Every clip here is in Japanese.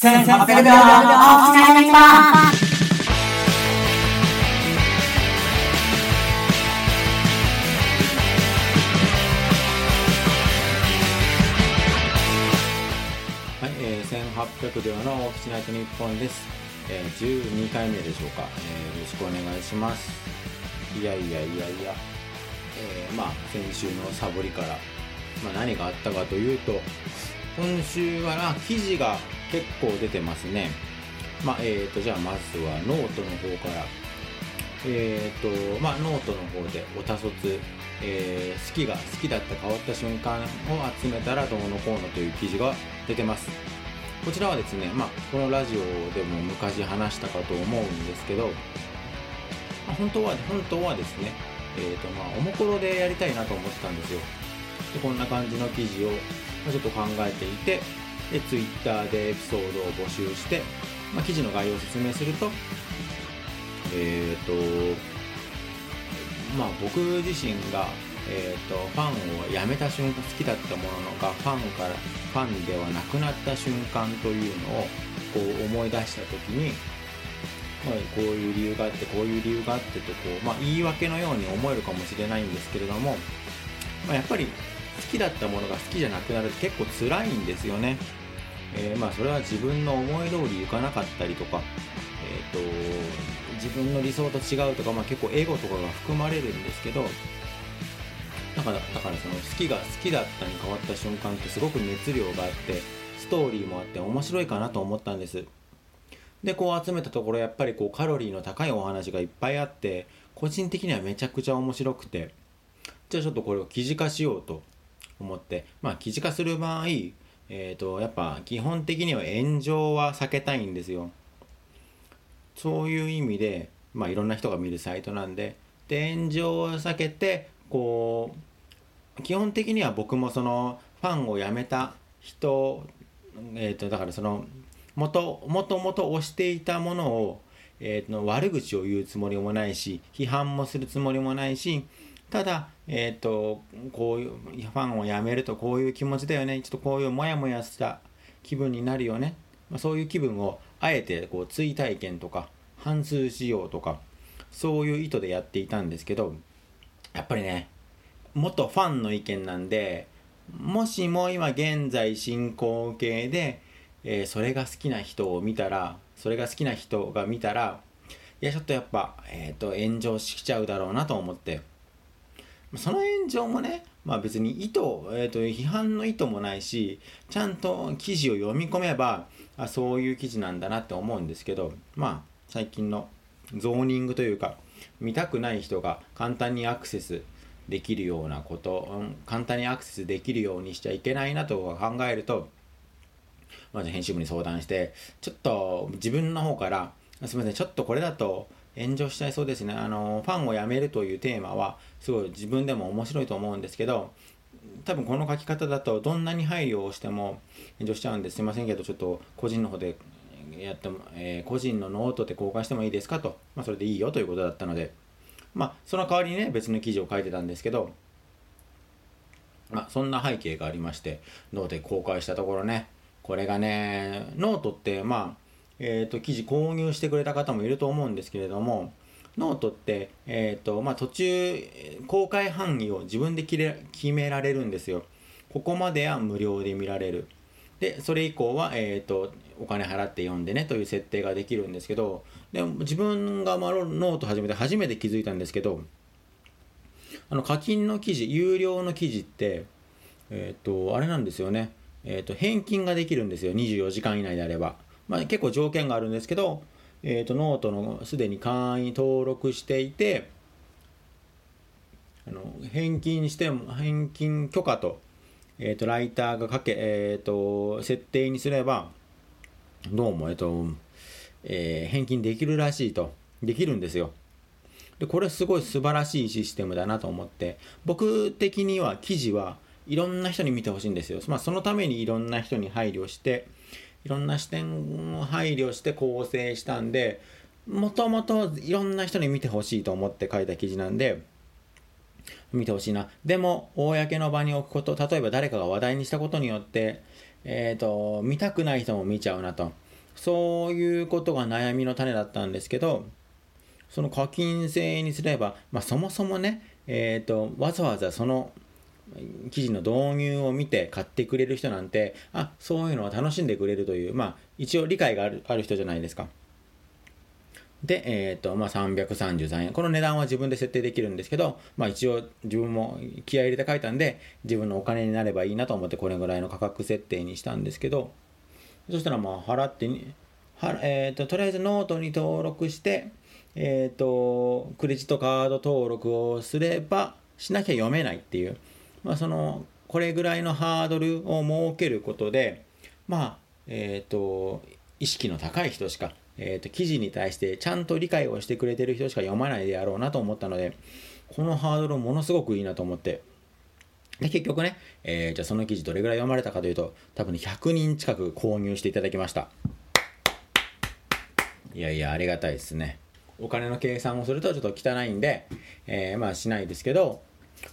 1800秒お疲れ様でしたはい、えー、1800秒のオキシナイト日本です。えー、12回目でしょうか、えーよろしくお願いします。いやいやいやいや、えーまあ、先週のサボりから、まあ、何があったかというと、今週はな、記事が結構出てますね。まあ、えーと、じゃあまずはノートの方から。えーと、まあ、ノートの方で、おたそつ、えー好きが好きだった変わった瞬間を集めたらどうのこうのという記事が出てます。こちらはですね、まあ、このラジオでも昔話したかと思うんですけど、まあ本当は、本当はですね、えーと、まあ、おもころでやりたいなと思ってたんですよ。で、こんな感じの記事を、まちょっと考えていて、で、ツイッターでエピソードを募集して、まあ、記事の概要を説明すると、えーと、まあ僕自身が、えー、とファンを辞めた瞬間好きだったもののがファンからファンではなくなった瞬間というのをこう思い出した時に、まあ、こういう理由があってこういう理由があってとこう、まあ、言い訳のように思えるかもしれないんですけれども、まあ、やっぱり好きだったものが好きじゃなくなるって結構辛いんですよね。えーまあそれは自分の思い通りいかなかったりとか、えー、と自分の理想と違うとか、まあ、結構エゴとかが含まれるんですけどだからだからその好きが好きだったに変わった瞬間ってすごく熱量があってストーリーもあって面白いかなと思ったんです。でこう集めたところやっぱりこうカロリーの高いお話がいっぱいあって個人的にはめちゃくちゃ面白くてじゃあちょっとこれを記事化しようと思ってまあ記事化する場合えー、とやっぱ基本的には炎上は避けたいんですよ。そういう意味で、まあ、いろんな人が見るサイトなんでで炎上を避けてこう基本的には僕もそのファンを辞めた人、えー、とだからそのもともともと推していたものを、えー、と悪口を言うつもりもないし批判もするつもりもないしただ、えー、とこういうファンを辞めるとこういう気持ちだよね。ちょっとこういうモヤモヤした気分になるよね、まあ、そういう気分をあえてこう追体験とか反数しようとかそういう意図でやっていたんですけどやっぱりね元ファンの意見なんでもしも今現在進行形で、えーそれが好きな人を見たらそれが好きな人が見たらいやちょっとやっぱ、えー、と炎上しちゃうだろうなと思ってその炎上もね、まあ別に意図、えー、と批判の意図もないし、ちゃんと記事を読み込めば、あそういう記事なんだなって思うんですけど、まあ最近のゾーニングというか、見たくない人が簡単にアクセスできるようなこと、うん簡単にアクセスできるようにしちゃいけないなと考えると、まず編集部に相談して、ちょっと自分の方から、すみません、ちょっとこれだと炎上しちゃいそうですね。あの、ファンを辞めるというテーマは、すごい自分でも面白いと思うんですけど、多分この書き方だとどんなに配慮をしても炎上しちゃうんですいませんけどちょっと個人の方でやっても、えー個人のノートで公開してもいいですかと、まあ、それでいいよということだったので。まあその代わりにね別の記事を書いてたんですけどまあそんな背景がありましてノートで公開したところねこれがねノートってまあえー、と記事購入してくれた方もいると思うんですけれどもノートって、えーとまあ、途中公開範囲を自分で決められるんですよ。ここまでは無料で見られる。でそれ以降は、えー、とお金払って読んでねという設定ができるんですけどでも自分がまあノート始めて初めて気づいたんですけどあの課金の記事有料の記事ってえっ、とあれなんですよね。えっ、と返金ができるんですよ。24時間以内であれば。まあ結構条件があるんですけどえー、とノートのすでに会員登録していてあの返金しても返金許可と,、えー、とライターがかけ、えー、と設定にすればどうも、えーとえー返金できるらしいとできるんですよ。でこれすごい素晴らしいシステムだなと思って僕的には記事はいろんな人に見てほしいんですよ、まあ、そのためにいろんな人に配慮していろんな視点を配慮して構成したんでもともといろんな人に見てほしいと思って書いた記事なんで見てほしいな。でも公の場に置くこと例えば誰かが話題にしたことによってえっ、と見たくない人も見ちゃうなと。そういうことが悩みの種だったんですけどその課金制にすれば、まあ、そもそもね、えーと、わざわざその記事の導入を見て買ってくれる人なんてあそういうのを楽しんでくれるという、まあ、一応理解があるある人じゃないですか。で、えっ、ー、と、まあ、333円。この値段は自分で設定できるんですけど、まあ、一応自分も気合入れて書いたんで、自分のお金になればいいなと思ってこれぐらいの価格設定にしたんですけど、そしたらまあ、払ってに、はえっ、ー、と、とりあえずノートに登録して、えっ、ー、と、クレジットカード登録をすれば、しなきゃ読めないっていう、まあ、その、これぐらいのハードルを設けることで、まあ、えっ、と、意識の高い人しかえーと、記事に対してちゃんと理解をしてくれてる人しか読まないであろうなと思ったので、このハードルものすごくいいなと思って、で、結局ね、えー、じゃあその記事どれぐらい読まれたかというと、多分、100人近く購入していただきました。いやいや、ありがたいですね。お金の計算をするとちょっと汚いんで、えー、まあしないですけど、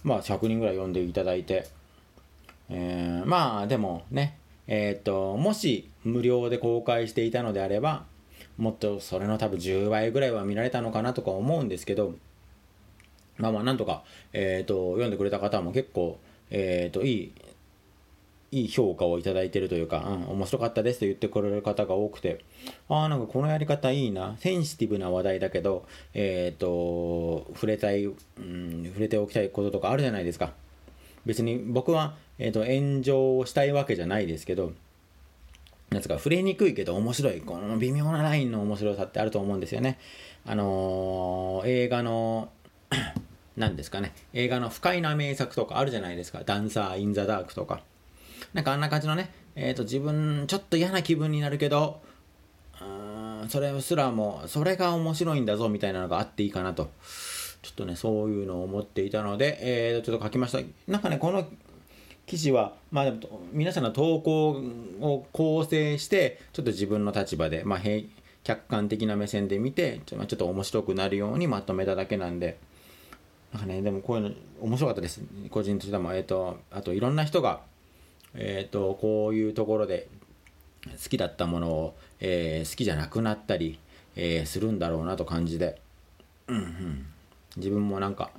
まあ100人ぐらい読んでいただいて、えー、まあでもね、えっ、と、もし無料で公開していたのであれば、もっとそれの多分10倍ぐらいは見られたのかなとか思うんですけど、まあまあなんとか、えっ、と、読んでくれた方も結構、えっ、と、いい、いい評価をいいてるというか、うん、面白かったですと言ってくれる方が多くて、ああ、なんかこのやり方いいな、センシティブな話題だけど、えっ、ー、と、触れたい、うん、触れておきたいこととかあるじゃないですか。別に僕は、えっ、と、炎上をしたいわけじゃないですけど、なんつか触れにくいけど面白い。この微妙なラインの面白さってあると思うんですよね。あのー、映画の 何ですかね。映画の不快な名作とかあるじゃないですか「ダンサー・イン・ザ・ダーク」とか。なんかあんな感じのね、えーと、自分ちょっと嫌な気分になるけどそれすらもそれが面白いんだぞみたいなのがあっていいかなと。ちょっとねそういうのを思っていたので、えー、ちょっと書きました。なんかねこの記事は、まあ、でも皆さんの投稿を構成してちょっと自分の立場で、まあ、客観的な目線で見てちょっと面白くなるようにまとめただけなんで。なんかねでもこういうの面白かったです。個人としても、えーと、あといろんな人が、えーと、こういうところで好きだったものを、えー、好きじゃなくなったり、えー、するんだろうなと感じで、うんうん、自分もなんか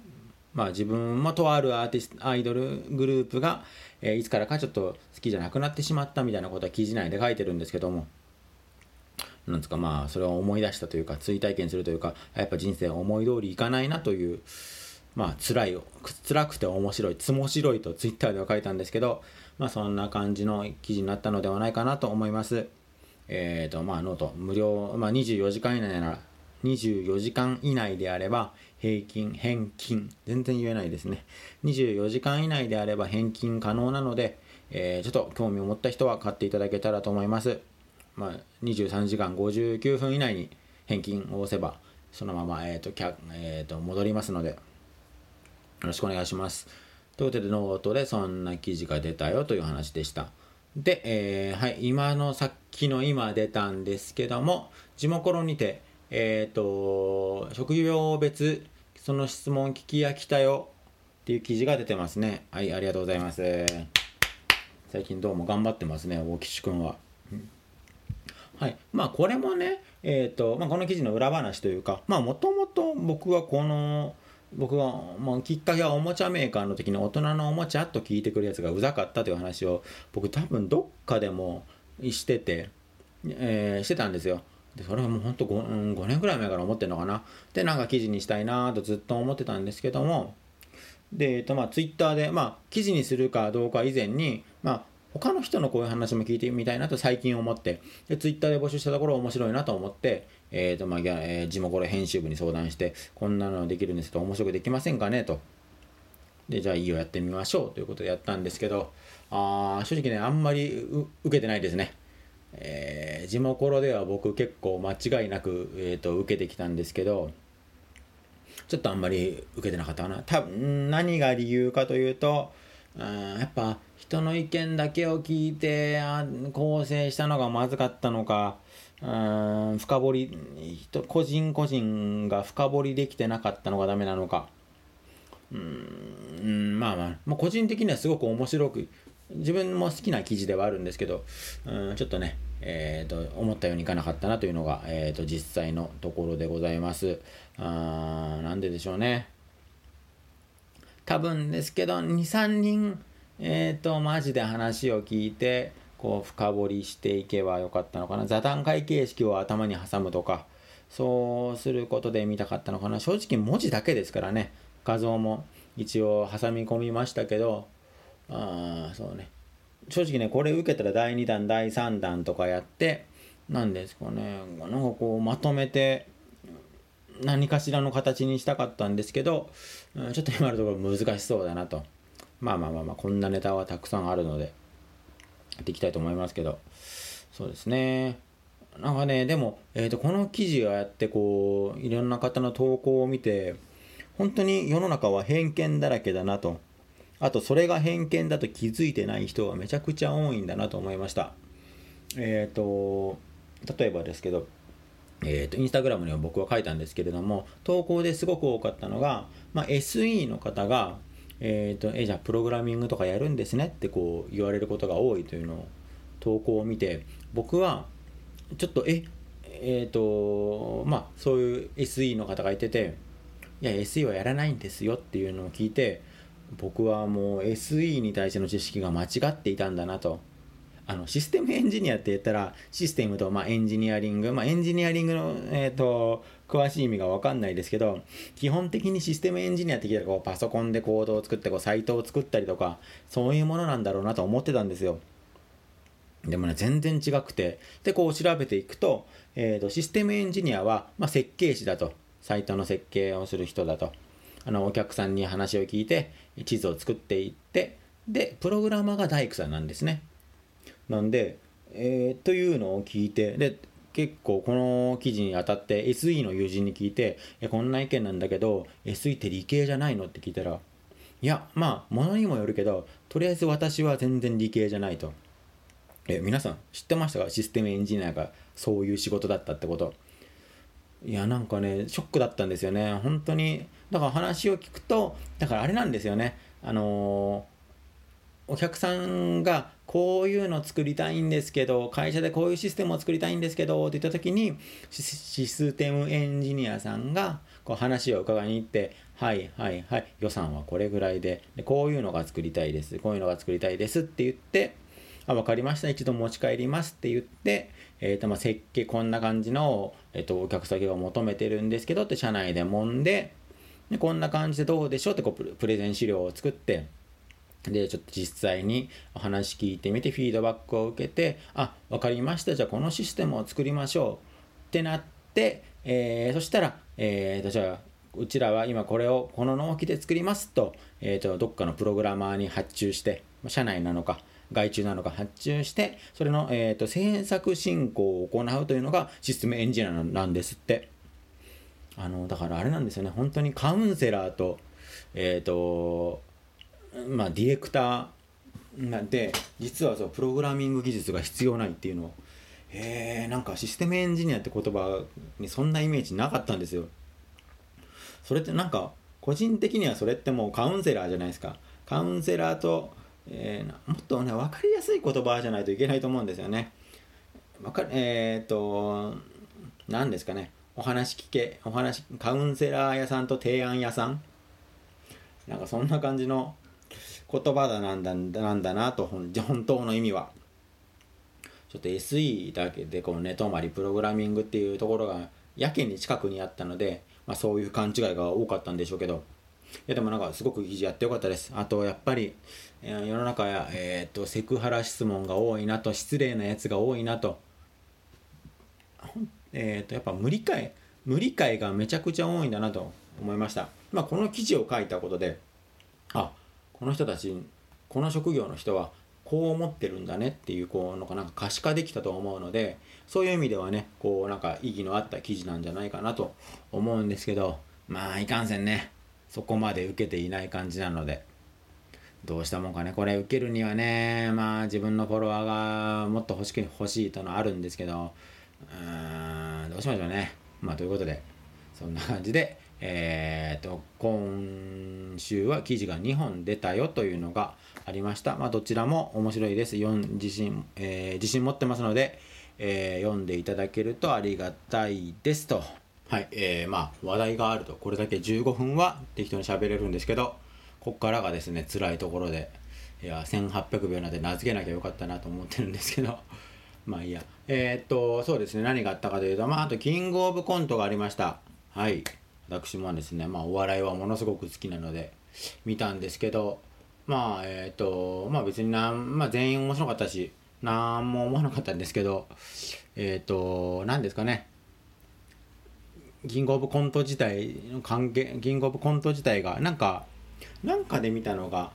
まあ、自分もとあるアーティストアイドルグループが、えー、いつからかちょっと好きじゃなくなってしまったみたいなことは記事内で書いてるんですけどもなんですかまあそれを思い出したというか追体験するというかやっぱ人生思い通りいかないなというまあ辛い辛くて面白いつもしろいとツイッターでは書いたんですけどまあそんな感じの記事になったのではないかなと思いますえっ、ー、とまあノート無料、まあ、24時間以内なら24時間以内であれば平均、返金、全然言えないですね。24時間以内であれば返金可能なので、えー、ちょっと興味を持った人は買っていただけたらと思います。まあ、23時間59分以内に返金を押せば、そのまま、えーとえーと、戻りますので、よろしくお願いします。ということで、ノートでそんな記事が出たよという話でした。で、えー、はい、今のさっきの今出たんですけども、地元にて、えっ、ー、と、職業別、その質問聞き飽きたよっていう記事が出てますね。はい、ありがとうございます。最近どうも頑張ってますね、大吉くんは。はい。まあ、これもね、えっ、ー、と、まあ、この記事の裏話というか、まあ、もともと僕はこの、僕は、まあ、きっかけはおもちゃメーカーの時に大人のおもちゃと聞いてくるやつがうざかったという話を僕多分どっかでもしてて、えー、してたんですよ。でそれはもうほんと 5, 5年ぐらい前から思ってるのかなでなんか記事にしたいなとずっと思ってたんですけどもで、えっとまあ、ツイッターで、まあ、記事にするかどうか以前に、まあ、他の人のこういう話も聞いてみたいなと最近思ってでツイッターで募集したところ面白いなと思って、えーとまあえー、地元編集部に相談してこんなのできるんですけど面白くできませんかねと。でじゃあいいよやってみましょうということでやったんですけどあ正直ねあんまり受けてないですね。えー、地元では僕結構間違いなく、えーと、受けてきたんですけどちょっとあんまり受けてなかったかな。多分何が理由かというとやっぱ人の意見だけを聞いて構成したのがまずかったのかうん深掘り人個人個人が深掘りできてなかったのがダメなのかうんまあまあ、個人的にはすごく面白く自分も好きな記事ではあるんですけど、うん、ちょっとね、えーと、思ったようにいかなかったなというのが、えーと、実際のところでございます。あなんででしょうね。多分ですけど、2、3人、えっ、ー、と、マジで話を聞いて、こう、深掘りしていけばよかったのかな。座談会形式を頭に挟むとか、そうすることで見たかったのかな。正直文字だけですからね。画像も一応挟み込みましたけど、あそうね。正直ね、これ受けたら第2弾、第3弾とかやって、なんですかね、なんかこう、まとめて、何かしらの形にしたかったんですけど、うんちょっと今のところ難しそうだなと。まあまあまあまあ、こんなネタはたくさんあるので、やっていきたいと思いますけど、そうですね。なんかね、でも、えーと、この記事をやってこう、いろんな方の投稿を見て、本当に世の中は偏見だらけだなと。あと、それが偏見だと気づいてない人がめちゃくちゃ多いんだなと思いました。えっ、ー、と、例えばですけど、え、ー、と、インスタグラムには僕は書いたんですけれども、投稿ですごく多かったのが、まあ、SE の方が、えっ、ー、と、え、じゃあプログラミングとかやるんですねってこう言われることが多いというのを投稿を見て、僕はちょっと、え、えっ、と、まあ、そういう SE の方がいてて、いや、SE はやらないんですよっていうのを聞いて、僕はもう SE に対しての知識が間違っていたんだなと。あのシステムエンジニアって言ったらシステムとまあエンジニアリング、まあ、エンジニアリングの、えーと、詳しい意味が分かんないですけど基本的にシステムエンジニアって聞いたらこうパソコンでコードを作ってこうサイトを作ったりとかそういうものなんだろうなと思ってたんですよ。でもね全然違くて。でこう調べていくと,、えーと、システムエンジニアは、まあ、設計士だと。サイトの設計をする人だと。あのお客さんに話を聞いて地図を作っていってでプログラマーが大工さんなんですね。なんで、えー、というのを聞いてで結構この記事にあたって SE の友人に聞いてこんな意見なんだけど SE って理系じゃないの？って聞いたらいやまあものにもよるけどとりあえず私は全然理系じゃないとえ皆さん知ってましたか？システムエンジニアがそういう仕事だったってこといやなんかねショックだったんですよね。本当にだから話を聞くとだからあれなんですよね。あのー、お客さんがこういうの作りたいんですけど会社でこういうシステムを作りたいんですけどって言った時にシステムエンジニアさんがこう話を伺いに行ってはいはいはい予算はこれぐらいででこういうのが作りたいですこういうのが作りたいですって言ってあ分かりました一度持ち帰りますって言ってえーとまあ、設計こんな感じの、えーと、お客先が求めてるんですけどって社内で揉んででこんな感じでどうでしょうってこうプレゼン資料を作ってでちょっと実際にお話聞いてみてフィードバックを受けてあ分かりましたじゃあこのシステムを作りましょうってなって、えー、そしたら、えーと、じゃあうちらは今これをこの納期で作りますと,、えーとどっかのプログラマーに発注して社内なのか外注なのか発注して、それの、えーと、制作進行を行うというのがシステムエンジニアなんですって。あの、だからあれなんですよね、本当にカウンセラーと、えっ、ー、と、まあ、ディレクターなんで、実はそうプログラミング技術が必要ないっていうのを、え、んかシステムエンジニアって言葉にそんなイメージなかったんですよ。それってなんか、個人的にはそれってもうカウンセラーじゃないですか。カウンセラーとえー、もっとね分かりやすい言葉じゃないといけないと思うんですよね。わかえっ、と何ですかねお話聞けお話カウンセラー屋さんと提案屋さんなんかそんな感じの言葉だなんだなんだなと本当の意味は。ちょっと SE だけでこう寝泊まりプログラミングっていうところがやけに近くにあったので、まあ、そういう勘違いが多かったんでしょうけど。いやでもなんかすごく記事やってよかったです。あとやっぱり世の中や、えーと、セクハラ質問が多いなと失礼なやつが多いなと,、えーと、やっぱ無理解無理解がめちゃくちゃ多いんだなと思いました、まあ、この記事を書いたことでこの人たちこの職業の人はこう思ってるんだねっていうこうのかなんか可視化できたと思うのでそういう意味ではねこうなんか意義のあった記事なんじゃないかなと思うんですけどまあいかんせんねそこまで受けていない感じなのでどうしたもんかねこれ受けるにはねまあ自分のフォロワーがもっと欲しく欲しいとのあるんですけどうーんどうしましょうね。まあということでそんな感じでえっ、ー、と今週は記事が2本出たよというのがありました。まあどちらも面白いです。4自信、えー、自信持ってますのでえー読んでいただけるとありがたいですと。はい、えー、まあ話題があると。これだけ15分は適当に喋れるんですけどここからがですね辛いところでいや1800秒なんで名付けなきゃよかったなと思ってるんですけど。まあいいや。えー、っとそうですね。何があったかというとまああとキングオブコントがありました。はい。私もですねまあお笑いはものすごく好きなので見たんですけどまあえー、っとまあ別になん、まあ、全員面白かったしなんも思わなかったんですけどえー、と何ですかね。キングオブコント自体の関係キングオブコント自体がなんかなんかで見たのが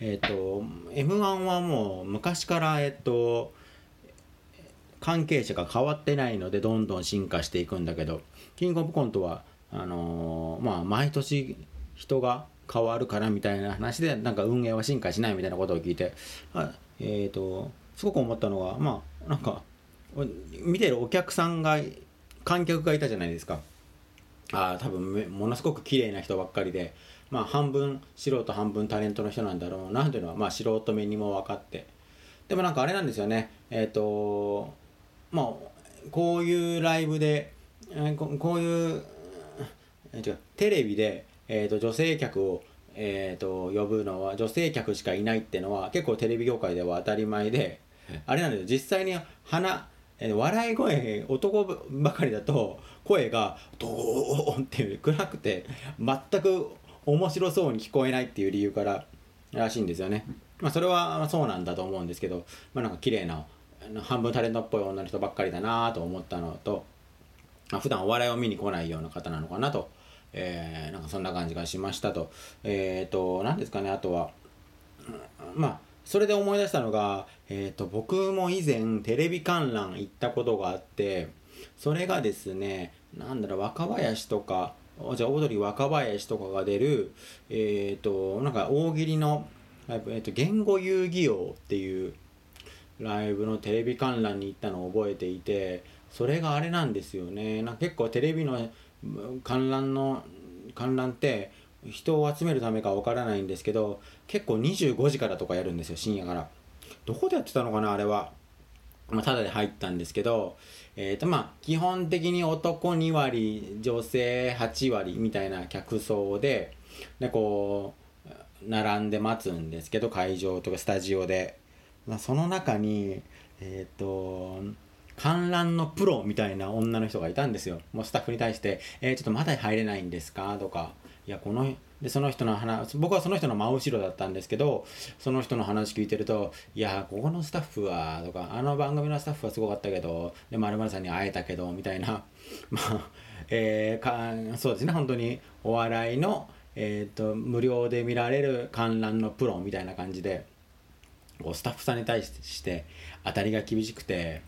えっ、と m 1はもう昔からえっ、と関係者が変わってないのでどんどん進化していくんだけどキングオブコントはあのーまあ毎年人が変わるからみたいな話でなんか運営は進化しないみたいなことを聞いてあえっ、とすごく思ったのはまあなんか見てるお客さんが観客がいたじゃないですか。あー多分ものすごく綺麗な人ばっかりでまあ半分素人半分タレントの人なんだろうなというのはまあ素人目にも分かって。でもなんかあれなんですよね。えっ、とまあこういうライブでえこういう違う。テレビで、えー、と女性客を、えー、と呼ぶのは女性客しかいないっていうのは結構テレビ業界では当たり前であれなんですよ。実際に鼻えー笑い声男ばかりだと声がドーンっていう暗くて全く面白そうに聞こえないっていう理由かららしいんですよね。まあそれはそうなんだと思うんですけど、まあなんか綺麗な半分タレントっぽい女の人ばっかりだなと思ったのと、まあ普段お笑いを見に来ないような方なのかなと、えーなんかそんな感じがしましたと。えっ、と、何ですかね、あとは、まあそれで思い出したのが、えー、と僕も以前テレビ観覧行ったことがあってそれがですねなんだろう若林とかじゃあオードリー若林とかが出るえっ、となんか大喜利の、えー、と言語遊戯王っていうライブのテレビ観覧に行ったのを覚えていてそれがあれなんですよねなんか結構テレビの観覧の観覧って人を集めるためかわからないんですけど結構25時からとかやるんですよ深夜から。どこでやってたのかなあれは。まあ、ただで入ったんですけど、えーとまあ、基本的に男2割女性8割みたいな客層ででこう並んで待つんですけど会場とかスタジオで、まあ、その中にえっ、と観覧のプロみたいな女の人がいたんですよ。もうスタッフに対して「えーちょっとまだ入れないんですか?」とか「いやこのでその人の話僕はその人の真後ろだったんですけどその人の話聞いてると「いやここのスタッフは」とか「あの番組のスタッフはすごかったけどで〇〇さんに会えたけど」みたいな。まあえーかそうですね。本当にお笑いの、えー、と無料で見られる観覧のプロみたいな感じでこうスタッフさんに対して当たりが厳しくて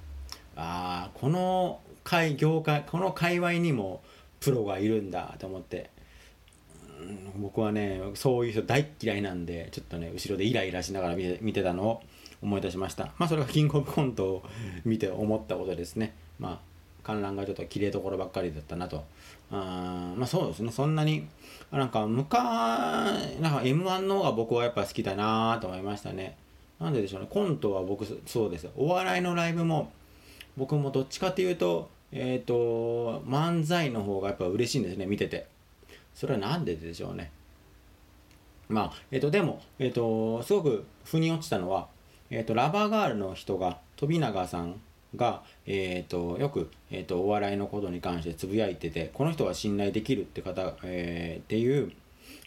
ああこの界業界この界隈にもプロがいるんだと思って。うん僕はねそういう人大嫌いなんでちょっとね後ろでイライラしながら見て見てたのを思い出しました。まあそれがキングオブコントを見て思ったことですね。まあ観覧がちょっと綺麗どころばっかりだったなと。あまあそうですね。そんなになんか昔なんか m 1の方が僕はやっぱ好きだなと思いましたね。なんででしょうね。コントは僕そうです。よお笑いのライブも僕もどっちかっていうとえっ、と漫才の方がやっぱ嬉しいんですね見てて。それはなんででしょうね。まあえっ、とでもえっ、とすごく腑に落ちたのはえっ、とラバーガールの人が飛永さんが、えー、とよく、えー、とお笑いのことに関してつぶやいててこの人は信頼できるって方、えーっていう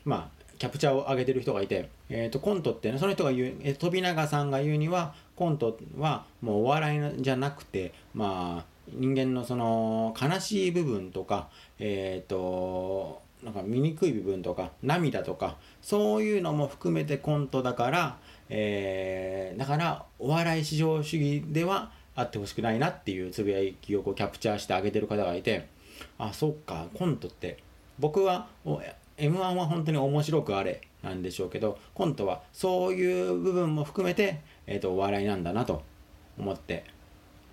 まあキャプチャーを上げてる人がいて、えー、とコントってねその人が言う、えー飛永さんが言うにはコントはもうお笑いじゃなくてまあ人間のその悲しい部分とかえっ、となんか醜い部分とか涙とかそういうのも含めてコントだから、えーだからお笑い至上主義ではあってほしくないなっていうつぶやきをこうキャプチャーしてあげてる方がいてあそっかコントって僕は m 1は本当に面白くあれなんでしょうけどコントはそういう部分も含めて、えー、とお笑いなんだなと思って。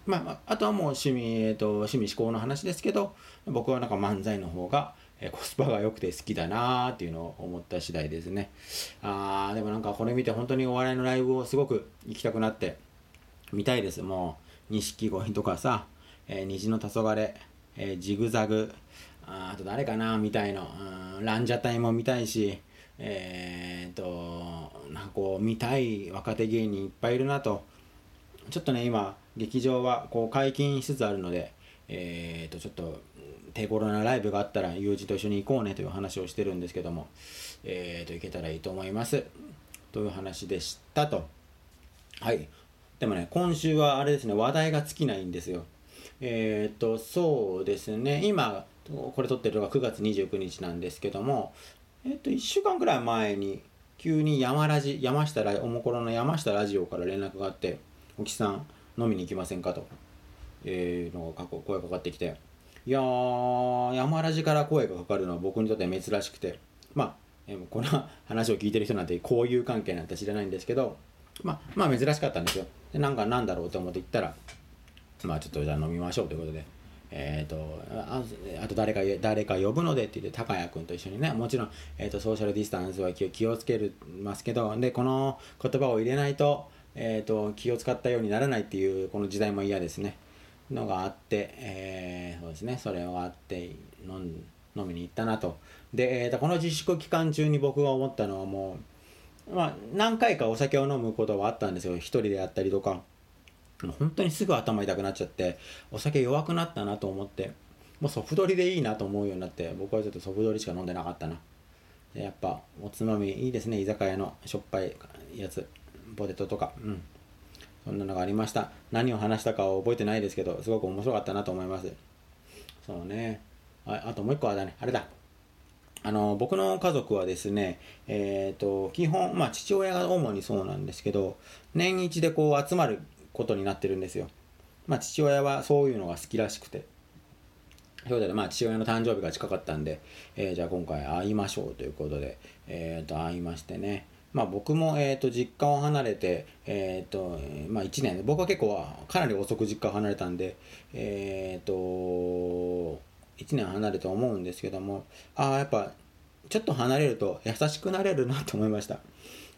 まああ、とはもう趣味、えー、と趣味思考の話ですけど僕はなんか漫才の方が、えーコスパが良くて好きだなーっていうのを思った次第ですね。あーでもなんかこれ見て本当にお笑いのライブをすごく行きたくなって見たいです。もう錦鯉とかさ、えー、虹の黄昏、えー、ジグザグああと誰かなみたいの、ランジャタイも見たいしえー、っとなんかこう見たい若手芸人いっぱいいるなと。ちょっとね今劇場はこう解禁しつつあるのでえー、っとちょっと手頃なライブがあったら友人と一緒に行こうねという話をしてるんですけどもえー、っと行けたらいいと思います。という話でしたと。はい。でもね今週はあれですね話題が尽きないんですよ。えっとそうですね。今これ撮ってるのが9月29日なんですけどもえっと、1週間ぐらい前に、急に山ラジ、山下ラおもころの山下ラジオから連絡があって、おきさん飲みに行きませんかと、えー、のが声かかってきて、いやー、山ラジから声がかかるのは僕にとって珍しくて、まあ、えー、この話を聞いてる人なんて交友関係なんて知らないんですけど、まあ、まあ珍しかったんですよ。で、なんかなんだろうと思って行ったら、まあちょっとじゃあ飲みましょうということで、えーと、ああと誰か誰か呼ぶのでって言って高谷君と一緒にねもちろん、えーと、ソーシャルディスタンスは気をつけるますけどでこの言葉を入れないと,、えーと、気を使ったようにならないっていうこの時代も嫌ですね。のがあって、えー、そうですね。それがあって飲飲みに行ったなと。で、えーと、この自粛期間中に僕が思ったのはもう、まあ、何回かお酒を飲むことはあったんですよ。一人でやったりとか。本当にすぐ頭痛くなっちゃってお酒弱くなったなと思ってもうソフトリでいいなと思うようになって僕はちょっとソフトリしか飲んでなかったな。やっぱおつまみいいですね。居酒屋のしょっぱいやつ。ポテトとか。うん。そんなのがありました。何を話したかは覚えてないですけどすごく面白かったなと思います。そうね。ああともう一個あれだね。あれだ。あの僕の家族はですね、えー、と基本、まあ、父親が主にそうなんですけど年一でこう集まることになってるんですよ。まあ父親はそういうのが好きらしくて。そうでまあ父親の誕生日が近かったんで、えー、じゃあ今回会いましょうということで、えー、と会いましてね。まあ僕も、えー、と実家を離れて、えーとまあ、1年僕は結構かなり遅く実家を離れたんで、えー、と1年離れて思うんですけどもああやっぱちょっと離れると優しくなれるなと思いました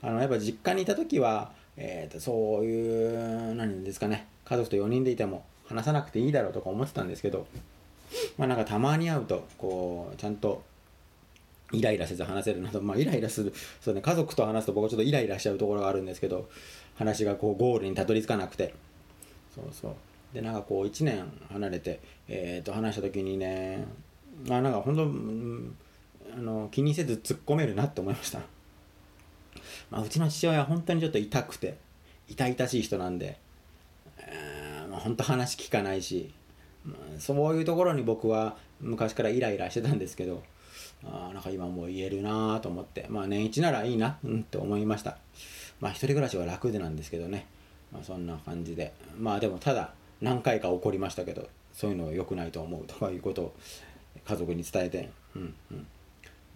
あのやっぱ実家にいた時はえーと、そういう何ですかね家族と4人でいても話さなくていいだろうとか思ってたんですけどまあなんかたまに会うとこうちゃんとイライラせず話せるなど、まあ、イライラするそう、ね、家族と話すと僕はちょっとイライラしちゃうところがあるんですけど話がこうゴールにたどり着かなくてそうそうでなんかこう1年離れて、えー、と話した時にねまあなんか本当、うん、あの気にせず突っ込めるなって思いました。まあ、うちの父親は本当にちょっと痛くて痛々しい人なんで、えーまあ、本当話聞かないし、まあ、そういうところに僕は昔からイライラしてたんですけどあなんか今もう言えるなと思ってまあ年一ならいいなうんって思いました。まあ一人暮らしは楽でなんですけどね、まあ、そんな感じで。まあでもただ何回か起こりましたけどそういうのは良くないと思うとかいうことを家族に伝えてうんうん。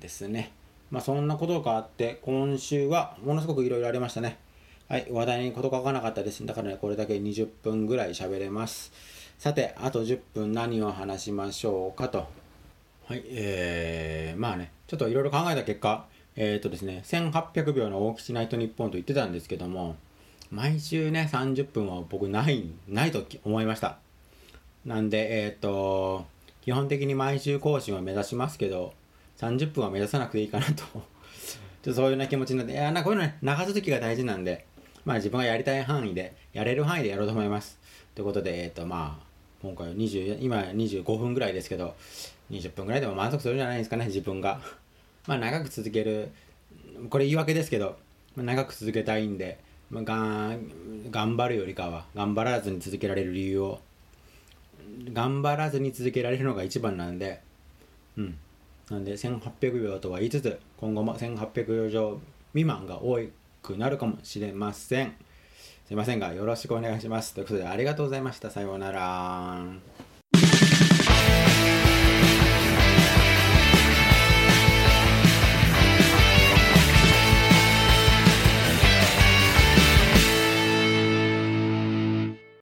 ですね。まあ、そんなことがあって、今週はものすごくいろいろありましたね。はい、話題に事欠かなかったです。だからね、これだけ20分ぐらい喋れます。さて、あと10分何を話しましょうかと。はい、えー、まあね、ちょっといろいろ考えた結果、えっ、ー、とですね、1800秒の大吉ナイトニッポンと言ってたんですけども、毎週ね、30分は僕ない、ないと思いました。なんで、えっ、ー、と、基本的に毎週更新を目指しますけど、30分は目指さなくていいかなと ちょっとそういうような気持ちになって、いや、なこういうのね、流す時が大事なんで、まあ自分がやりたい範囲で、やれる範囲でやろうと思います。ということで、えっ、ー、と、まあ、今回は20、今25分ぐらいですけど、20分ぐらいでも満足するんじゃないですかね、自分が。まあ長く続ける、これ言い訳ですけど、ま長く続けたいんで、まあ、が頑張るよりかは、頑張らずに続けられる理由を、頑張らずに続けられるのが一番なんで、うん。なんで1800秒とは言いつつ今後も1800秒未満が多くなるかもしれません。すいませんがよろしくお願いします。ということでありがとうございました。さようなら。